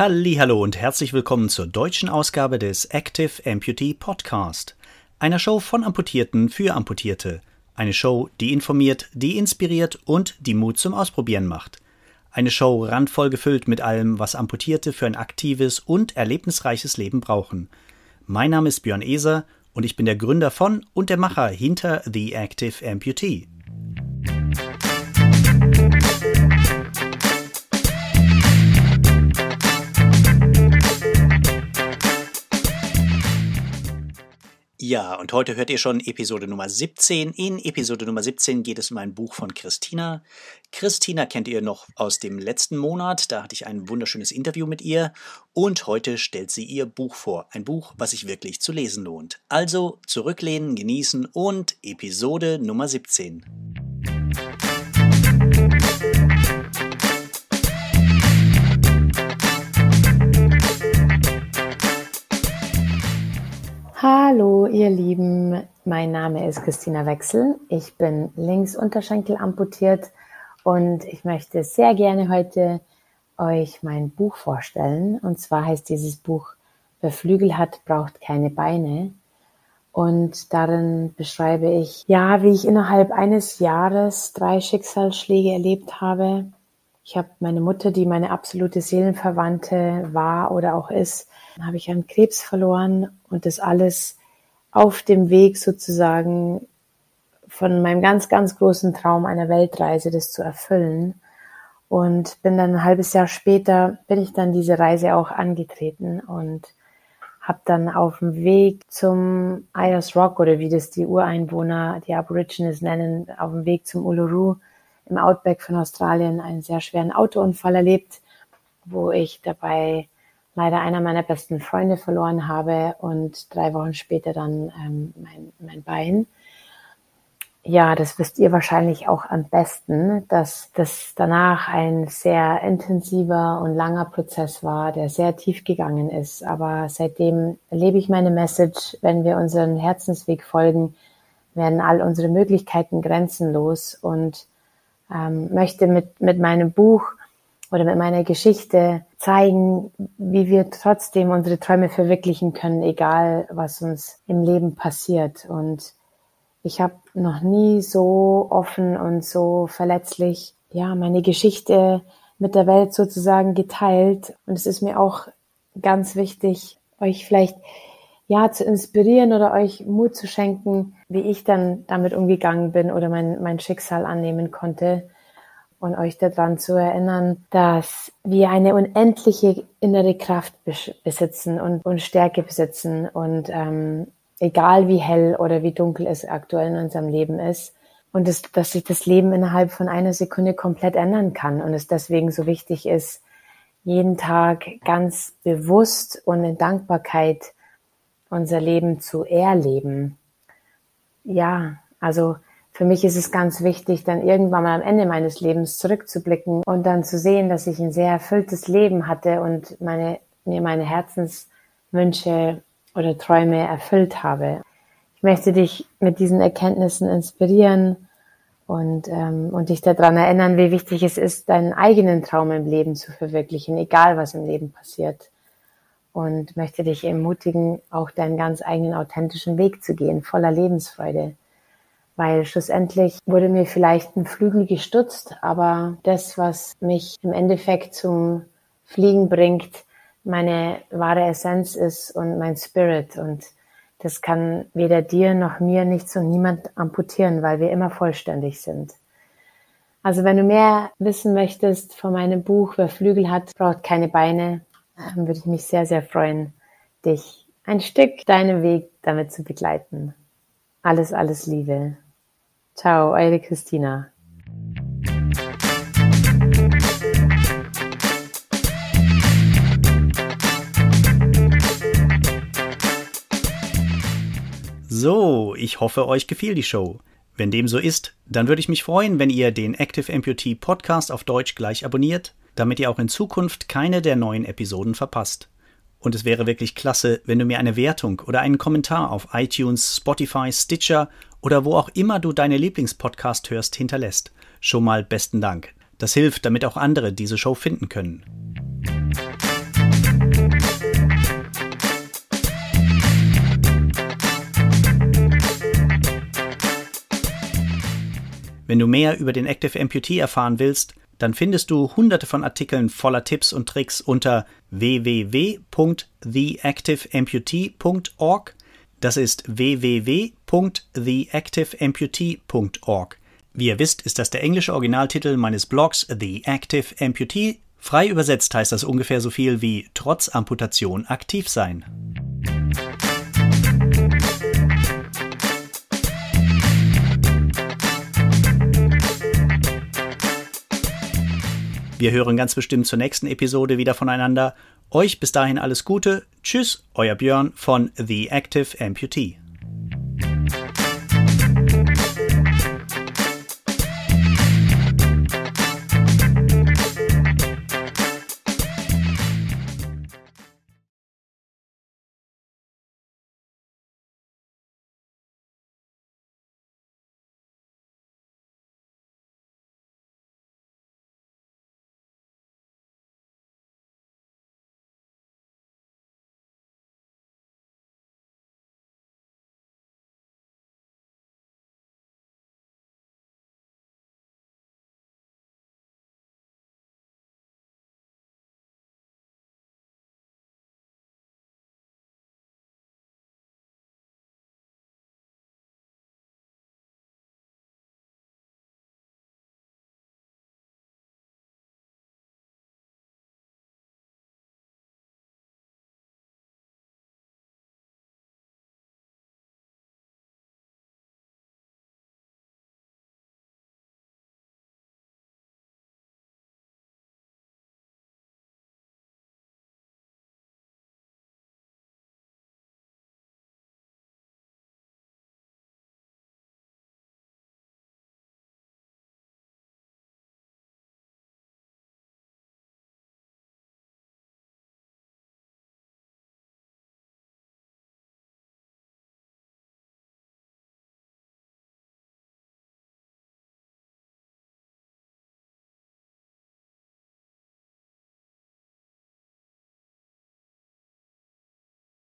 Hallo und herzlich willkommen zur deutschen Ausgabe des Active Amputee Podcast, einer Show von Amputierten für Amputierte, eine Show, die informiert, die inspiriert und die Mut zum Ausprobieren macht. Eine Show randvoll gefüllt mit allem, was Amputierte für ein aktives und erlebnisreiches Leben brauchen. Mein Name ist Björn Eser und ich bin der Gründer von und der Macher hinter The Active Amputee. Ja, und heute hört ihr schon Episode Nummer 17. In Episode Nummer 17 geht es um ein Buch von Christina. Christina kennt ihr noch aus dem letzten Monat. Da hatte ich ein wunderschönes Interview mit ihr. Und heute stellt sie ihr Buch vor. Ein Buch, was sich wirklich zu lesen lohnt. Also zurücklehnen, genießen und Episode Nummer 17. Hallo, ihr Lieben. Mein Name ist Christina Wechsel. Ich bin Linksunterschenkel amputiert und ich möchte sehr gerne heute euch mein Buch vorstellen. Und zwar heißt dieses Buch Wer Flügel hat, braucht keine Beine. Und darin beschreibe ich, ja, wie ich innerhalb eines Jahres drei Schicksalsschläge erlebt habe. Ich habe meine Mutter, die meine absolute Seelenverwandte war oder auch ist, habe ich an Krebs verloren und das alles auf dem Weg sozusagen von meinem ganz, ganz großen Traum einer Weltreise, das zu erfüllen. Und bin dann ein halbes Jahr später, bin ich dann diese Reise auch angetreten und habe dann auf dem Weg zum Ayers Rock oder wie das die Ureinwohner, die Aborigines nennen, auf dem Weg zum Uluru im Outback von Australien einen sehr schweren Autounfall erlebt, wo ich dabei leider einer meiner besten Freunde verloren habe und drei Wochen später dann ähm, mein, mein Bein. Ja, das wisst ihr wahrscheinlich auch am besten, dass das danach ein sehr intensiver und langer Prozess war, der sehr tief gegangen ist. Aber seitdem erlebe ich meine Message, wenn wir unseren Herzensweg folgen, werden all unsere Möglichkeiten grenzenlos und ähm, möchte mit, mit meinem Buch oder mit meiner Geschichte zeigen, wie wir trotzdem unsere Träume verwirklichen können, egal was uns im Leben passiert. Und ich habe noch nie so offen und so verletzlich ja meine Geschichte mit der Welt sozusagen geteilt. Und es ist mir auch ganz wichtig, euch vielleicht ja zu inspirieren oder euch Mut zu schenken, wie ich dann damit umgegangen bin oder mein, mein Schicksal annehmen konnte. Und euch daran zu erinnern, dass wir eine unendliche innere Kraft besitzen und, und Stärke besitzen. Und ähm, egal wie hell oder wie dunkel es aktuell in unserem Leben ist. Und es, dass sich das Leben innerhalb von einer Sekunde komplett ändern kann. Und es deswegen so wichtig ist, jeden Tag ganz bewusst und in Dankbarkeit unser Leben zu erleben. Ja, also für mich ist es ganz wichtig, dann irgendwann mal am Ende meines Lebens zurückzublicken und dann zu sehen, dass ich ein sehr erfülltes Leben hatte und meine, mir meine Herzenswünsche oder Träume erfüllt habe. Ich möchte dich mit diesen Erkenntnissen inspirieren und, ähm, und dich daran erinnern, wie wichtig es ist, deinen eigenen Traum im Leben zu verwirklichen, egal was im Leben passiert. Und möchte dich ermutigen, auch deinen ganz eigenen authentischen Weg zu gehen, voller Lebensfreude. Weil schlussendlich wurde mir vielleicht ein Flügel gestutzt, aber das, was mich im Endeffekt zum Fliegen bringt, meine wahre Essenz ist und mein Spirit. Und das kann weder dir noch mir nichts und niemand amputieren, weil wir immer vollständig sind. Also wenn du mehr wissen möchtest von meinem Buch, wer Flügel hat, braucht keine Beine, würde ich mich sehr, sehr freuen, dich ein Stück deinen Weg damit zu begleiten. Alles, alles Liebe. Ciao, eure Christina. So, ich hoffe, euch gefiel die Show. Wenn dem so ist, dann würde ich mich freuen, wenn ihr den Active Amputee Podcast auf Deutsch gleich abonniert, damit ihr auch in Zukunft keine der neuen Episoden verpasst. Und es wäre wirklich klasse, wenn du mir eine Wertung oder einen Kommentar auf iTunes, Spotify, Stitcher oder wo auch immer du deine Lieblingspodcast hörst, hinterlässt. Schon mal besten Dank. Das hilft, damit auch andere diese Show finden können. Wenn du mehr über den Active Amputee erfahren willst, dann findest du hunderte von Artikeln voller Tipps und Tricks unter www.theactiveamputee.org. Das ist www.theactiveamputee.org. Wie ihr wisst, ist das der englische Originaltitel meines Blogs The Active Amputee. Frei übersetzt heißt das ungefähr so viel wie trotz Amputation aktiv sein. Wir hören ganz bestimmt zur nächsten Episode wieder voneinander. Euch bis dahin alles Gute. Tschüss, euer Björn von The Active Amputee.